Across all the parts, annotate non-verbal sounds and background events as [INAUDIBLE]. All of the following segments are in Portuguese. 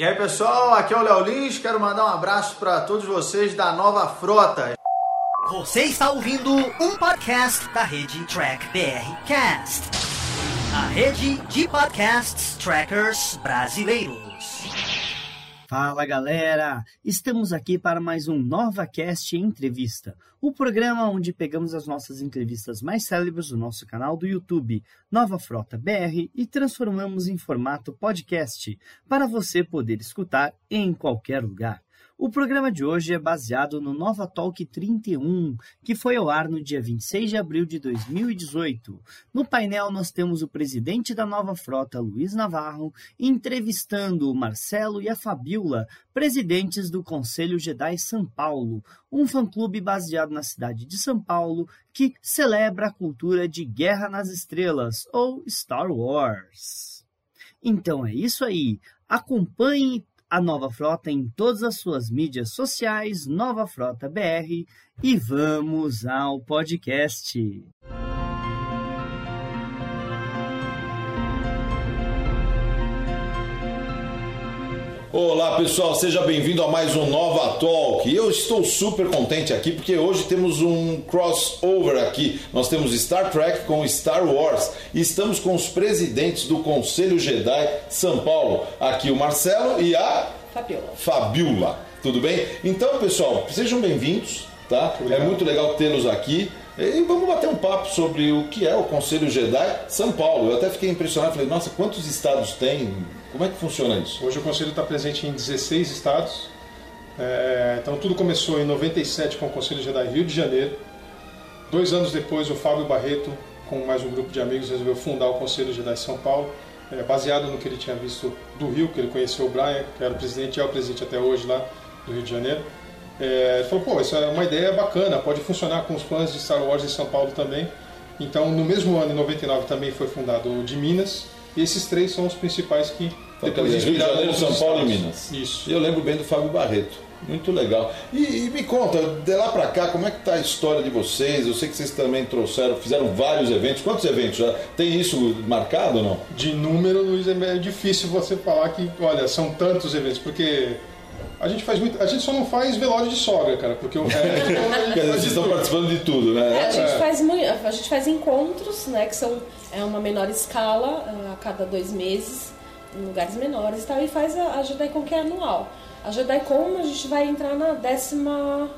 E aí pessoal, aqui é o Léo Lins, quero mandar um abraço para todos vocês da nova frota. Você está ouvindo um podcast da rede Track BR Cast, a rede de podcasts trackers brasileiros. Fala galera! Estamos aqui para mais um NovaCast Entrevista, o programa onde pegamos as nossas entrevistas mais célebres do nosso canal do YouTube, Nova Frota BR, e transformamos em formato podcast, para você poder escutar em qualquer lugar. O programa de hoje é baseado no Nova Talk 31, que foi ao ar no dia 26 de abril de 2018. No painel nós temos o presidente da Nova Frota, Luiz Navarro, entrevistando o Marcelo e a Fabiola, presidentes do Conselho Jedi São Paulo, um fã-clube baseado na cidade de São Paulo que celebra a cultura de Guerra nas Estrelas, ou Star Wars. Então é isso aí. Acompanhe a Nova Frota em todas as suas mídias sociais, Nova Frota BR, e vamos ao podcast. Olá pessoal, seja bem-vindo a mais um Nova Talk. Eu estou super contente aqui porque hoje temos um crossover aqui. Nós temos Star Trek com Star Wars e estamos com os presidentes do Conselho Jedi São Paulo. Aqui o Marcelo e a Fabiola. Fabiola. Tudo bem? Então, pessoal, sejam bem-vindos, tá? É muito legal tê-los aqui. E vamos bater um papo sobre o que é o Conselho Jedi São Paulo. Eu até fiquei impressionado, falei, nossa, quantos estados tem? Como é que funciona isso? Hoje o Conselho está presente em 16 estados. É, então tudo começou em 97 com o Conselho Jedi Rio de Janeiro. Dois anos depois, o Fábio Barreto, com mais um grupo de amigos, resolveu fundar o Conselho Jedi São Paulo, é, baseado no que ele tinha visto do Rio, que ele conheceu o Brian, que era o presidente e é o presidente até hoje lá do Rio de Janeiro. É, ele falou, pô, isso é uma ideia bacana, pode funcionar com os planos de Star Wars em São Paulo também. Então, no mesmo ano, em 99, também foi fundado o de Minas, e esses três são os principais que Então, dizer, Rio de Janeiro, São Paulo e. Minas. Isso. E eu lembro bem do Fábio Barreto. Muito legal. E, e me conta, de lá pra cá, como é que tá a história de vocês? Eu sei que vocês também trouxeram, fizeram vários eventos. Quantos eventos já? Tem isso marcado ou não? De número, Luiz, é meio difícil você falar que, olha, são tantos eventos, porque a gente faz muito. A gente só não faz velório de sogra, cara, porque o resto. faz vocês de estão tudo. participando de tudo, É, a né? gente É. faz a gente faz encontros, né, que são é uma menor escala a cada dois meses, em lugares menores e tal, e faz a, a JediCon que é anual. A JediCon a gente vai entrar na décima,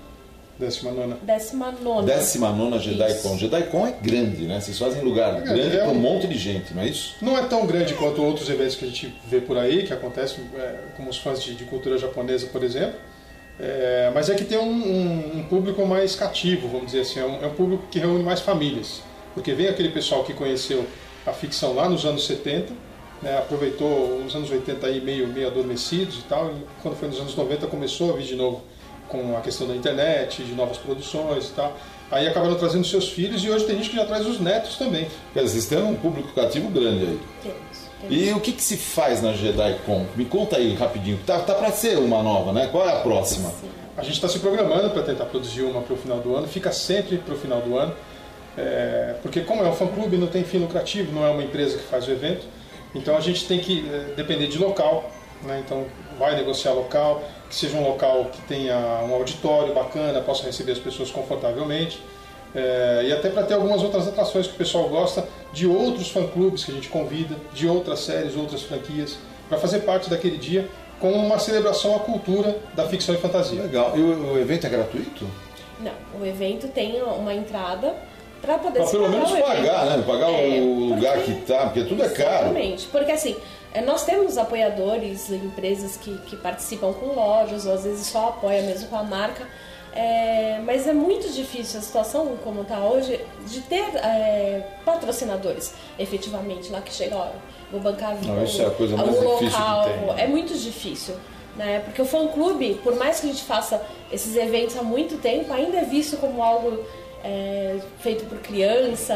Décima nona. décima nona. Décima nona JediCon. JediCon é grande, né? Vocês fazem lugar grande, grande é com um um- monte de gente, não é isso? Não é tão grande quanto outros eventos que a gente vê por aí, que acontecem é, como os fãs de, de cultura japonesa, por exemplo. É, mas é que tem um, um- um público mais cativo, vamos dizer assim. É um, é um público que reúne mais famílias. Porque vem aquele pessoal que conheceu a ficção lá nos anos 70, né, aproveitou os anos 80 aí meio, meio adormecidos e tal, e quando foi nos anos 90 começou a vir de novo com a questão da internet, de novas produções e tal. Aí acabaram trazendo seus filhos e hoje tem gente que já traz os netos também. Quer dizer, vocês têm um público cativo grande aí. Temos. E o que, que se faz na JediCon? Me conta aí rapidinho. Tá, tá para ser uma nova, né? Qual é a próxima? A gente está se programando para tentar produzir uma para o final do ano, fica sempre para o final do ano, é, porque como é um fã-clube, não tem fim lucrativo, não é uma empresa que faz o evento, então a gente tem que é, depender de local, né? então vai negociar local, que seja um local que tenha um auditório bacana, possa receber as pessoas confortavelmente, é, e até para ter algumas outras atrações que o pessoal gosta de outros fã-clubes que a gente convida, de outras séries, outras franquias, para fazer parte daquele dia com uma celebração à cultura da ficção e fantasia. Legal. E o, o evento é gratuito? Não, o evento tem uma entrada para poder Pra se pelo pagar menos o evento. pagar, né? Pagar É, o lugar porque- que tá, porque tudo é caro. Exatamente, porque assim, nós temos apoiadores, empresas que, que participam com lojas, ou às vezes só apoia mesmo com a marca, é, mas é muito difícil a situação como está hoje de ter é, patrocinadores efetivamente lá que chega, ó, vou bancar Não, isso é a coisa mais difícil local, tem, né? é muito difícil. Né? Porque o fã clube, por mais que a gente faça esses eventos há muito tempo, ainda é visto como algo é, feito por criança,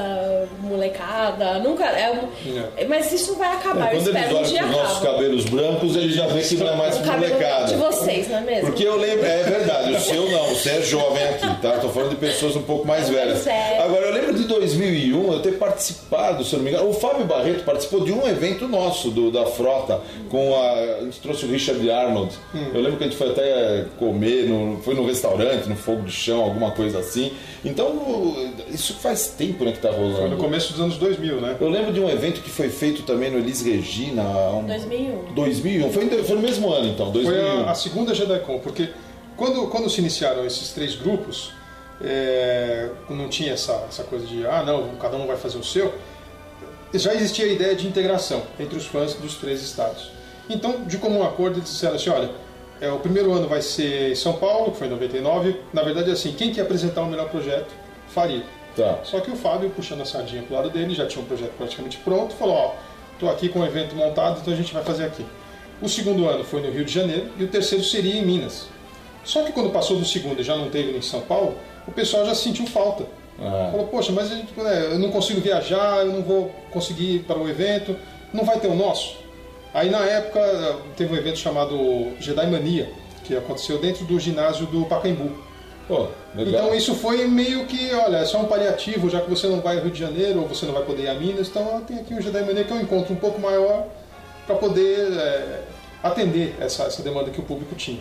molecada, nunca é um, É. mas isso vai acabar, É, eu quando eles espero um olham dia para os nossos acaba. cabelos brancos, eles já vê que não é mais O molecada. de vocês, não é mesmo? Porque eu lembro, é verdade, o seu não, você é jovem aqui, tá? Tô falando de pessoas um pouco mais velhas. É. Agora, eu lembro de 2001 eu ter participado, se eu não me engano, o Fábio Barreto participou de um evento nosso, do, da frota, com a. A gente trouxe o Richard Arnold. Hum. Eu lembro que a gente foi até comer, no, foi no restaurante, no fogo de chão, alguma coisa assim. Então, o- isso faz tempo né, que tá Foi no rolando. começo dos anos 2000, né? Eu lembro de um evento que foi feito também no Elis Regina. Um... 2001. 2001, foi, foi no mesmo ano então, Foi 2001. a, a segunda JediCon, porque quando, quando se iniciaram esses três grupos, é, não tinha essa, essa coisa de, ah, não, cada um vai fazer o seu, já existia a ideia de integração entre os fãs dos três estados. Então, de comum acordo, eles disseram assim, olha, é, o primeiro ano vai ser em São Paulo, que foi em 99, na verdade, assim, quem quer apresentar o melhor projeto, faria. Tá. Só que o Fábio, puxando a sardinha pro lado dele, já tinha um projeto praticamente pronto, falou, ó, tô aqui com o evento montado, então a gente vai fazer aqui. O segundo ano foi no Rio de Janeiro e o terceiro seria em Minas. Só que quando passou do segundo e já não teve em São Paulo, o pessoal já sentiu falta. Ah. Falou, poxa, mas gente, né, eu não consigo viajar, eu não vou conseguir ir para o evento, não vai ter o nosso. Aí na época teve um evento chamado Jedi Mania, que aconteceu dentro do ginásio do Pacaembu. Pô, legal. Então isso foi meio que, olha, é só um paliativo, já que você não vai ao Rio de Janeiro ou você não vai poder ir a Minas, então tem aqui o Jedi Mania que é um encontro um pouco maior para poder é, atender essa, essa demanda que o público tinha.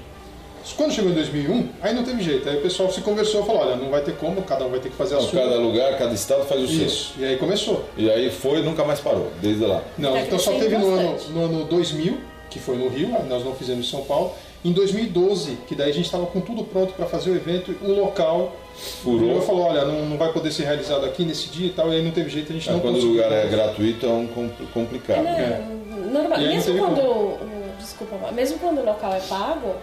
Quando chegou em 2001, aí não teve jeito, aí o pessoal se conversou e falou, olha, não vai ter como, cada um vai ter que fazer a sua. cada lugar, cada estado faz o seu. Isso, e aí começou. E aí foi e nunca mais parou, desde lá. Não, Tá então só teve no ano, no ano 2000, que foi no Rio, nós não fizemos em São Paulo. Em 2012, que daí a gente estava com tudo pronto para fazer o evento, o local Furou. e falou, olha, não, não vai poder ser realizado aqui nesse dia e tal, e aí não teve jeito, a gente Ah, não quando o lugar é gratuito é um com- complicado. Não, É. normal. E aí não Mesmo quando como. o, o- desculpa, mesmo quando o local é pago,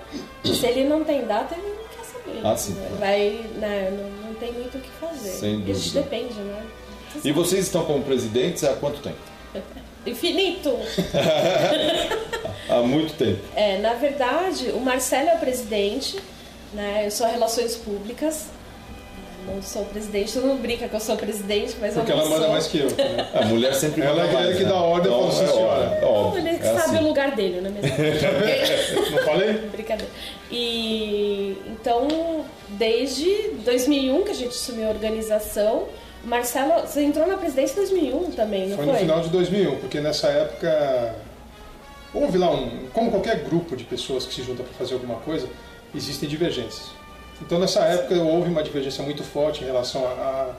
se ele não tem data, ele não quer saber. Ah, sim. Ele Vai, né, não, não tem muito o que fazer. Sem Isso dúvida. depende, né? E vocês estão como presidentes há quanto tempo? Infinito! [LAUGHS] Há muito tempo. É, na verdade, o Marcelo é o presidente, né? Eu sou relações públicas. Não sou presidente, todo mundo brinca que eu sou presidente, mas Porque eu não ela manda sou. mais que eu. né? [LAUGHS] A mulher sempre Ela manda é aquela mais, que né? dá ordem, eu falo, Então, sim, é senhora. é óbvio. Ele que É sabe assim. o lugar dele, não é mesmo? [LAUGHS] Não falei? Brincadeira. E então, desde 2001 que a gente assumiu a organização, Marcelo, você entrou na presidência em 2001 também, não Foi foi? no final de 2001, porque nessa época houve lá um, como qualquer grupo de pessoas que se junta para fazer alguma coisa, existem divergências. Então nessa época houve uma divergência muito forte em relação a, a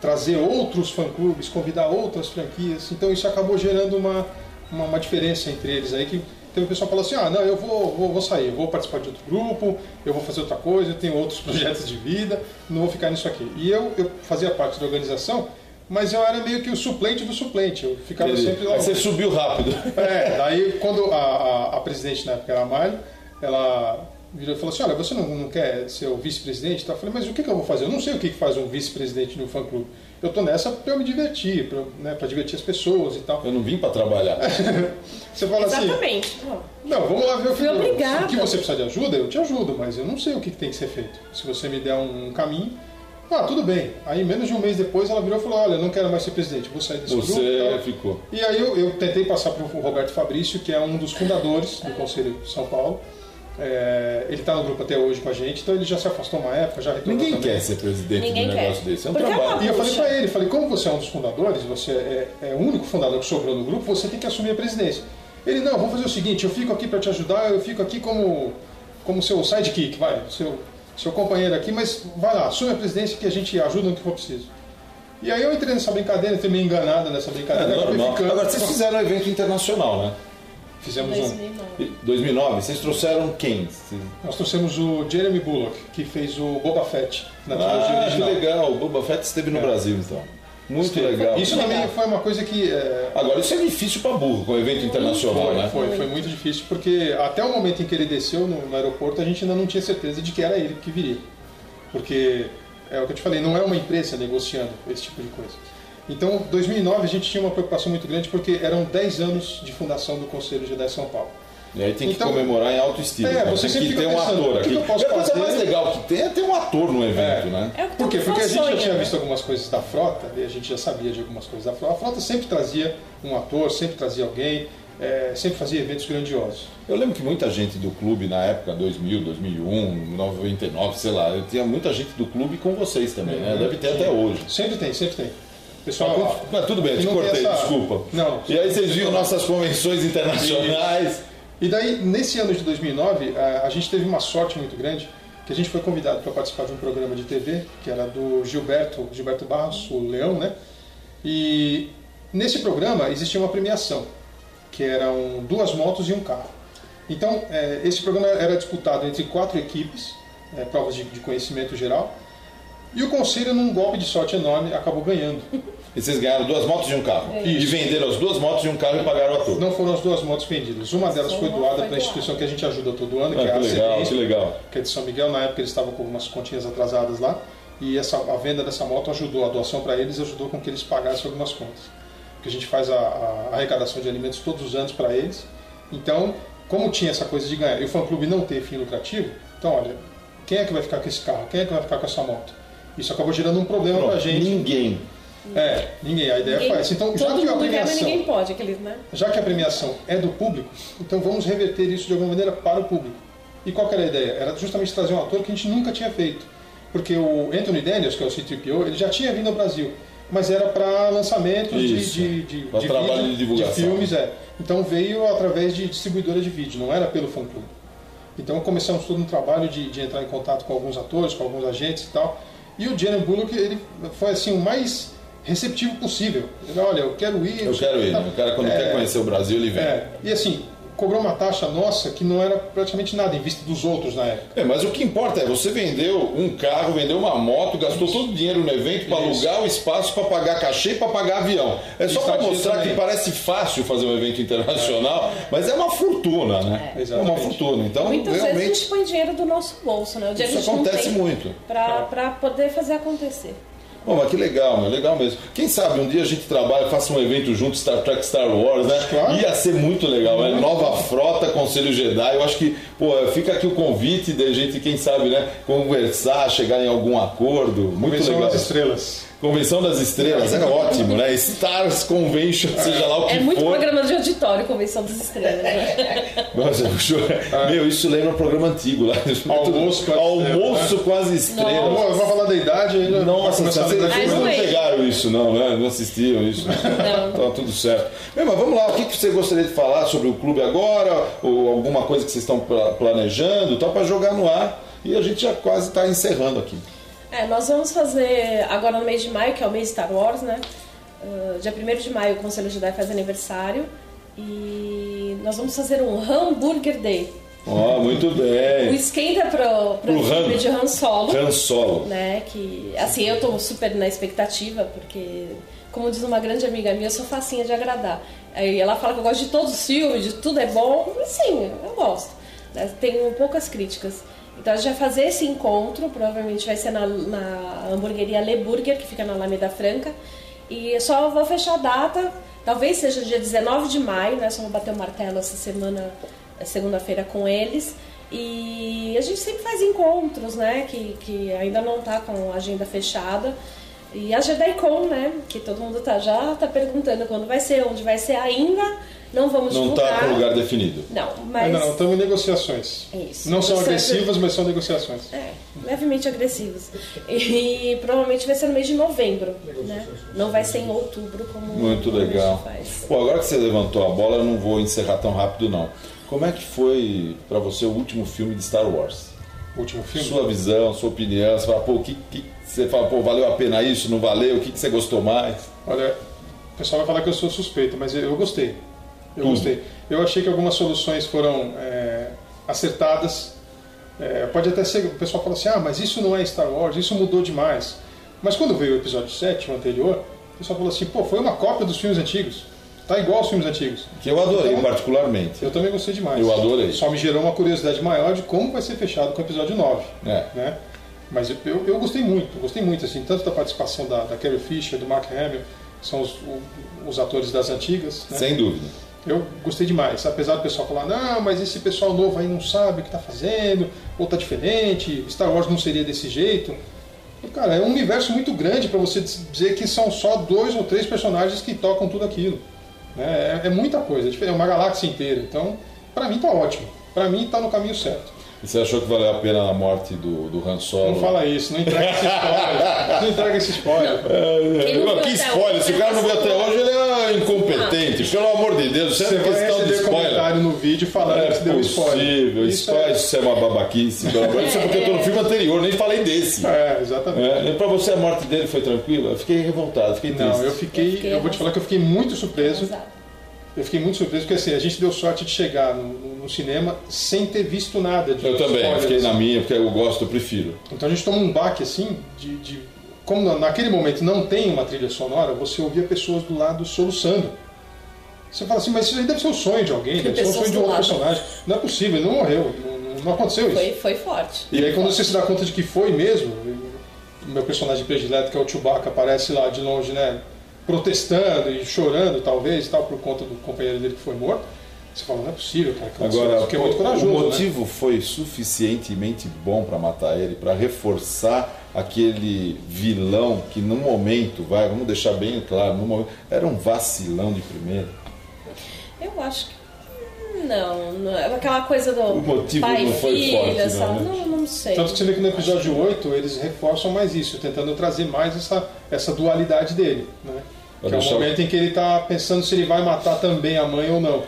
trazer outros fã-clubes, convidar outras franquias. Então isso acabou gerando uma, uma, uma diferença entre eles aí que teve o pessoal que falou assim, ah, não, eu vou, vou, vou sair, eu vou participar de outro grupo, eu vou fazer outra coisa, eu tenho outros [LAUGHS] projetos de vida, não vou ficar nisso aqui. E eu, eu fazia parte da organização, mas eu era meio que o suplente do suplente, eu ficava sempre lá. Aí você subiu rápido. É, daí quando a, a, a presidente na época era a Mário, ela virou e falou assim, olha, você não, não quer ser o vice-presidente? Tá? Eu falei, mas o que, que eu vou fazer? Eu não sei o que, que faz um vice-presidente de um fã-clube. Eu tô nessa para eu me divertir, para né, pra divertir as pessoas e tal. Eu não vim pra trabalhar. [LAUGHS] Você fala assim, Exatamente. Não, vamos lá ver o que Fui obrigada. O que você precisa de ajuda, eu te ajudo, mas eu não sei o que, que tem que ser feito. Se você me der um caminho, ah, tudo bem. Aí menos de um mês depois ela virou e falou, olha, eu não quero mais ser presidente, vou sair desse grupo. e Você ficou. E aí eu, eu tentei passar para o Roberto Fabrício, que é um dos fundadores do Conselho de São Paulo. É, ele está no grupo até hoje com a gente, então ele já se afastou uma época, já retornou Ninguém também. quer ser presidente Ninguém de um quer. negócio desse. É um Porque é trabalho. E eu falei para ele, falei, como você é um dos fundadores, você é, é o único fundador que sobrou no grupo, você tem que assumir a presidência. Ele, não, vamos fazer o seguinte, eu fico aqui para te ajudar, eu fico aqui como, como seu sidekick, vai, seu, seu companheiro aqui, mas vai lá, assume a presidência que a gente ajuda no que for preciso. E aí eu entrei nessa brincadeira, entrei meio enganada nessa É brincadeira, acabei normal. ficando. Agora, vocês fizeram um evento internacional, né? Fizemos um. 2009. E 2009, vocês trouxeram quem? Nós trouxemos o Jeremy Bullock, que fez o Boba Fett na trilogia Ah, que original. legal. O Boba Fett esteve no É. Brasil, então. Muito Esteve. legal. Isso também foi uma coisa que é, Agora, isso é difícil pra burro, com evento internacional, foi, né? foi, foi muito difícil, porque até o momento em que ele desceu no, no aeroporto, a gente ainda não tinha certeza de que era ele que viria. Porque, é o que eu te falei, não é uma empresa negociando esse tipo de coisa. Então, 2009 a gente tinha uma preocupação muito grande porque eram 10 anos de fundação do Conselho Jedi São Paulo. E aí tem que Então- comemorar em alto estilo. É, né? você tem sempre que ter fica um ator o que aqui. que eu posso e a coisa mais legal que tem é ter um ator no evento, É. né? É Por quê? Porque a gente já tinha né? visto algumas coisas da frota, e a gente já sabia de algumas coisas da frota. A frota sempre trazia um ator, sempre trazia alguém, é, sempre fazia eventos grandiosos. Eu lembro que muita gente do clube na época 2000, 2001, 99, sei lá, eu tinha muita gente do clube com vocês também, né? Deve ter até hoje. Sempre tem, sempre tem. Pessoal, Mas tudo bem, te cortei, essa- desculpa. Não. E aí vocês viram nossas convenções internacionais. E daí, nesse ano de 2009, a, a gente teve uma sorte muito grande, que a gente foi convidado para participar de um programa de TV, que era do Gilberto, Gilberto Barros, o Leão, né? E nesse programa existia uma premiação, que eram duas motos e um carro. Então, eh, esse programa era disputado entre quatro equipes, eh, provas de, de conhecimento geral, e o conselho, num golpe de sorte enorme, acabou ganhando. E vocês ganharam duas motos e um carro. É. E venderam as duas motos e um carro e pagaram o ator. Não foram as duas motos vendidas. Uma delas foi doada para a instituição que a gente ajuda todo ano, que Ah, é a que legal, ACDENS, que legal. que é de São Miguel. Na época eles estavam com algumas continhas atrasadas lá. E essa, a venda dessa moto ajudou, a doação para eles ajudou com que eles pagassem algumas contas. Porque a gente faz a, a arrecadação de alimentos todos os anos para eles. Então, como tinha essa coisa de ganhar e o fã-clube não ter fim lucrativo, então olha, quem é que vai ficar com esse carro? Quem é que vai ficar com essa moto? Isso acabou gerando um problema para a Pronto, gente. Ninguém. É, ninguém. A ideia Ninguém- foi essa. Então, já que a mundo quer, mas premiação ninguém pode, aquele, né? já que a premiação é do público, então vamos reverter isso de alguma maneira para o público. E qual que era a ideia? Era justamente trazer um ator que a gente nunca tinha feito. Porque o Anthony Daniels, que é o C-3PO, ele já tinha vindo ao Brasil, mas era para lançamentos de, Isso. de, de, Pra de trabalho vídeo, de divulgação. filmes. É. Então veio através de distribuidora de vídeo, não era pelo fã-clube. Então começamos todo um trabalho de, de entrar em contato com alguns atores, com alguns agentes e tal. E o Jenner Bullock, ele foi assim o mais receptivo possível. Ele, olha, eu quero ir. Eu quero ir. tá. né? O cara, quando É, quer conhecer o Brasil, ele vem. é, e assim, cobrou uma taxa nossa que não era praticamente nada em vista dos outros na época. É, mas o que importa é, você vendeu um carro, vendeu uma moto, gastou todo o dinheiro no evento para Isso. alugar o espaço, para pagar cachê e para pagar avião. É só para mostrar também. que parece fácil fazer um evento internacional, mas é uma fortuna, né? É. É, uma fortuna. Então, Muitas vezes a realmente, gente põe dinheiro do nosso bolso, né? O dinheiro isso acontece muito. Pra, pra poder fazer acontecer. Bom, mas que legal, meu, legal mesmo. Quem sabe um dia a gente trabalha, faça um evento junto, Star Trek, Star Wars, né? Claro. Ia ser muito legal, né? Nova frota, Conselho Jedi. Eu acho que, pô, fica aqui o convite da gente, quem sabe, né? Conversar, chegar em algum acordo. Muito Convenção legal. das estrelas. Convenção das Estrelas, é ótimo, né? Stars Convention, seja lá o que É muito for. programa de auditório, Convenção das Estrelas. Né? [LAUGHS] Nossa, puxou- Meu, isso lembra um programa antigo lá. Almoço com as Almoço com as estrelas. Eu vou, eu vou falar da idade já Nossa, vai vocês, não não é. pegaram isso, não, né? Não assistiam isso. Não. Tá tudo certo. Bem, mas vamos lá, o que você gostaria de falar sobre o clube agora? Ou alguma coisa que vocês estão pla- planejando, tal, para jogar no ar? E a gente já quase está encerrando aqui. É, nós vamos fazer agora no mês de maio, que é o mês Star Wars, né? Uh, dia 1 de maio o Conselho Jedi faz aniversário e nós vamos fazer um Hamburger Day. Ó, muito O bem. esquenta pro, pro Pro filme Han. de Han Solo. Han Solo. né? Que assim, eu tô super na expectativa, porque, como diz uma grande amiga minha, eu sou facinha de agradar. Aí ela fala que eu gosto de todos os filmes, de tudo é bom. Sim, eu gosto. né? Tenho poucas críticas. Então a gente vai fazer esse encontro, provavelmente vai ser na, na hamburgueria Le Burger, que fica na Alameda Franca. E só vou fechar a data, talvez seja dia 19 de maio, né? Só vou bater o martelo essa semana, eh, segunda-feira com eles. E a gente sempre faz encontros, né? Que, que ainda não tá com a agenda fechada. E a JediCon, né? Que todo mundo tá, já tá perguntando quando vai ser, onde vai ser ainda. Não vamos Não está com lugar definido. Não, mas... Não, estamos em negociações. Isso. Não são agressivas, mas são negociações. É, levemente agressivos. E provavelmente vai ser no mês de novembro, né? Não vai ser em outubro como Muito legal. faz. Pô, agora que você levantou a bola, eu não vou encerrar tão rápido, não. Como é que foi para você o último filme de Star Wars? O último filme. Sua visão, sua opinião, você fala, pô, o que, que você fala, pô, valeu a pena isso, não valeu, o que, que você gostou mais? Olha, o pessoal vai falar que eu sou suspeito, mas eu gostei. Eu Tudo. gostei. Eu achei que algumas soluções foram é, acertadas. É, pode até ser, o pessoal fala assim, ah, mas isso não é Star Wars, isso mudou demais. Mas quando veio o episódio 7, o anterior, o pessoal falou assim, pô, foi uma cópia dos filmes antigos. Tá igual aos filmes antigos. Que eu adorei Então, particularmente. Eu também gostei demais. Eu adorei. Só me gerou uma curiosidade maior de como vai ser fechado com o episódio 9. É. Né? Mas eu, eu, eu gostei muito, gostei muito, assim, tanto da participação da, da Carrie Fisher, do Mark Hamill, que são os, os atores das antigas. Né? Sem dúvida. Eu gostei demais, apesar do pessoal falar, não, mas esse pessoal novo aí não sabe o que está fazendo, ou tá diferente, Star Wars não seria desse jeito. E, cara, é um universo muito grande para você dizer que são só dois ou três personagens que tocam tudo aquilo. Né? É, é muita coisa, é uma galáxia inteira. Então, para mim tá ótimo. Para mim tá no caminho certo. E você achou que valeu a pena a morte do, do Han Solo? Não fala isso, não entrega esse spoiler. não entrega esse spoiler. É, não que spoiler? Se o cara não viu até hoje, é incompetente. Pelo amor de Deus, isso é vai questão de spoiler. comentário no vídeo falando É que você deu spoiler. possível, Isso isso, é... isso é uma babaquice. Pelo amor de Deus, Isso é porque eu tô no filme anterior, nem falei desse. É, exatamente. É, e pra você a morte dele foi tranquila? Eu fiquei revoltado, fiquei triste. Não, eu fiquei, Eu fiquei eu vou te falar que eu fiquei muito surpreso. Exato. Eu fiquei muito surpreso porque assim, a gente deu sorte de chegar no, no- cinema sem ter visto nada de Eu também, eu spoilers. fiquei na minha, porque eu gosto, eu prefiro. Então a gente toma um baque assim de, de como na- naquele momento não tem uma trilha sonora, você ouvia pessoas do lado soluçando. Você fala assim, mas isso aí deve ser o sonho de alguém, deve ser o sonho de um outro lado. personagem. Não é possível, ele não morreu, não, não- aconteceu isso. Foi, forte. E aí quando você se dá conta de que foi mesmo, o meu personagem predileto, que é o Chewbacca, aparece lá de longe, né, protestando e chorando, talvez, e tal, por conta do companheiro dele que foi morto, você fala, não é possível, cara, que Agora, porque é muito corajoso, o né? motivo foi suficientemente bom pra matar ele, pra reforçar aquele vilão que no momento, vai, vamos deixar bem claro, no momento, era um vacilão de primeira. Eu acho que. Não, não é aquela coisa do O motivo pai não e foi filha, forte, não, sabe? né? Não, não sei. Tanto que você vê que no episódio 8 eles reforçam mais isso, tentando trazer mais essa, essa dualidade dele, né? Que é o deixar- momento em que ele está pensando se ele vai matar também a mãe ou não.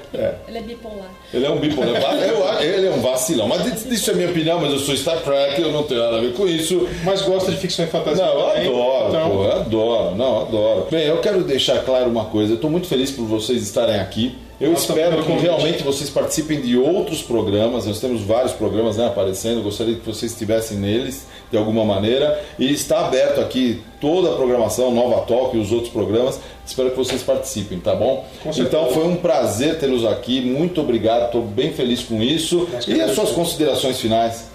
Ele é bipolar. Ele é um bipolar, [LAUGHS] eu- ele é um vacilão, mas isso é minha opinião, mas eu sou Star Trek, eu não tenho nada a ver com isso. Mas gosta de ficção e fantasia Não, eu também. adoro, então, pô, eu adoro, não, eu adoro. Bem, eu quero deixar claro uma coisa, eu estou muito feliz por vocês estarem aqui. Eu Nossa, espero que realmente vocês participem de outros programas. Nós temos vários programas né, aparecendo. Gostaria que vocês estivessem neles de alguma maneira. E está aberto aqui toda a programação, Nova Talk e os outros programas. Espero que vocês participem, tá bom? Então foi um prazer tê-los aqui. Muito obrigado, estou bem feliz com isso. E as suas considerações finais?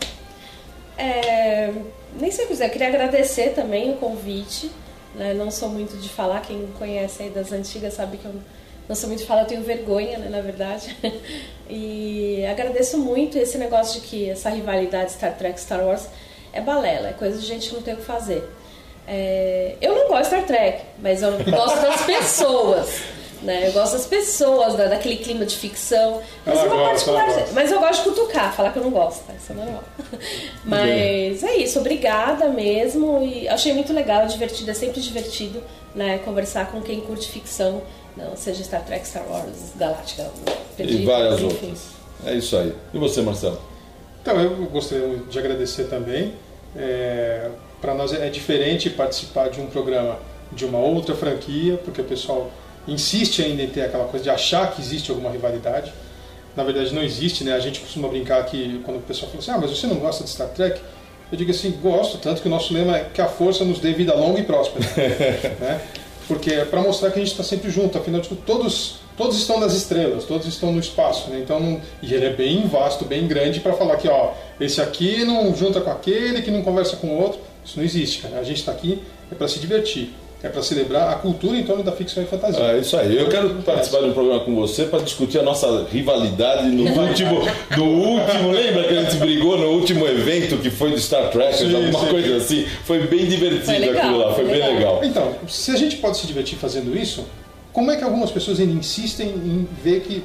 É, nem sei o que dizer, eu queria agradecer também o convite. né? Não sou muito de falar, quem conhece aí das antigas sabe que eu não sou muito de falar, eu tenho vergonha, né, na verdade. [LAUGHS] E agradeço muito esse negócio de que essa rivalidade Star Trek Star Wars é balela, é coisa de gente que não tem o que fazer. É, eu não gosto de Star Trek, mas eu gosto das [LAUGHS] pessoas. Né? Eu gosto das pessoas, da, daquele clima de ficção. Mas, ela particular- gosta. mas eu gosto de cutucar, falar que eu não gosto, tá? isso é normal. [LAUGHS] Mas é isso, obrigada mesmo. E achei muito legal, divertido, é sempre divertido né, conversar com quem curte ficção, não, seja Star Trek, Star Wars, Galáctica, E várias enfim. outras. É isso aí. E você, Marcelo? Então, eu gostaria de agradecer também. Para nós é diferente participar de um programa de uma outra franquia, porque o pessoal insiste ainda em ter aquela coisa de achar que existe alguma rivalidade. Na verdade, não existe, né? A gente costuma brincar que quando o pessoal fala assim: ah, mas você não gosta de Star Trek? Eu digo assim: gosto, tanto que o nosso lema é que a força nos dê vida longa e próspera. [LAUGHS] né? Porque é para mostrar que a gente está sempre junto, afinal de contas, todos, todos estão nas estrelas, todos estão no espaço, né? Então, não- e ele é bem vasto, bem grande para falar que, ó, esse aqui não junta com aquele, que não conversa com o outro. Isso não existe, cara. A gente está aqui é para se divertir, é para celebrar a cultura em torno da ficção e fantasia. É isso aí. Eu quero participar de um programa com você para discutir a nossa rivalidade no [LAUGHS] último, no último. Lembra que a gente brigou no último evento que foi do Star Trek, Sim, alguma sim. coisa assim? Foi bem divertido Foi legal, aquilo lá, foi foi bem legal. legal. Então, se a gente pode se divertir fazendo isso, como é que algumas pessoas ainda insistem em ver que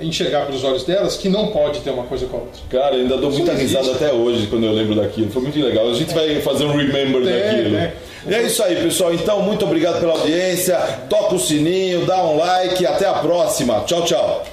enxergar pelos olhos delas que não pode ter uma coisa com a outra? Cara, ainda dou Isso muita risada até hoje quando eu lembro daquilo. Foi muito legal. A gente vai fazer um remember É, daquilo. né? E é isso aí, pessoal. Então, muito obrigado pela audiência. Toca o sininho, dá um like. Até a próxima. Tchau, tchau.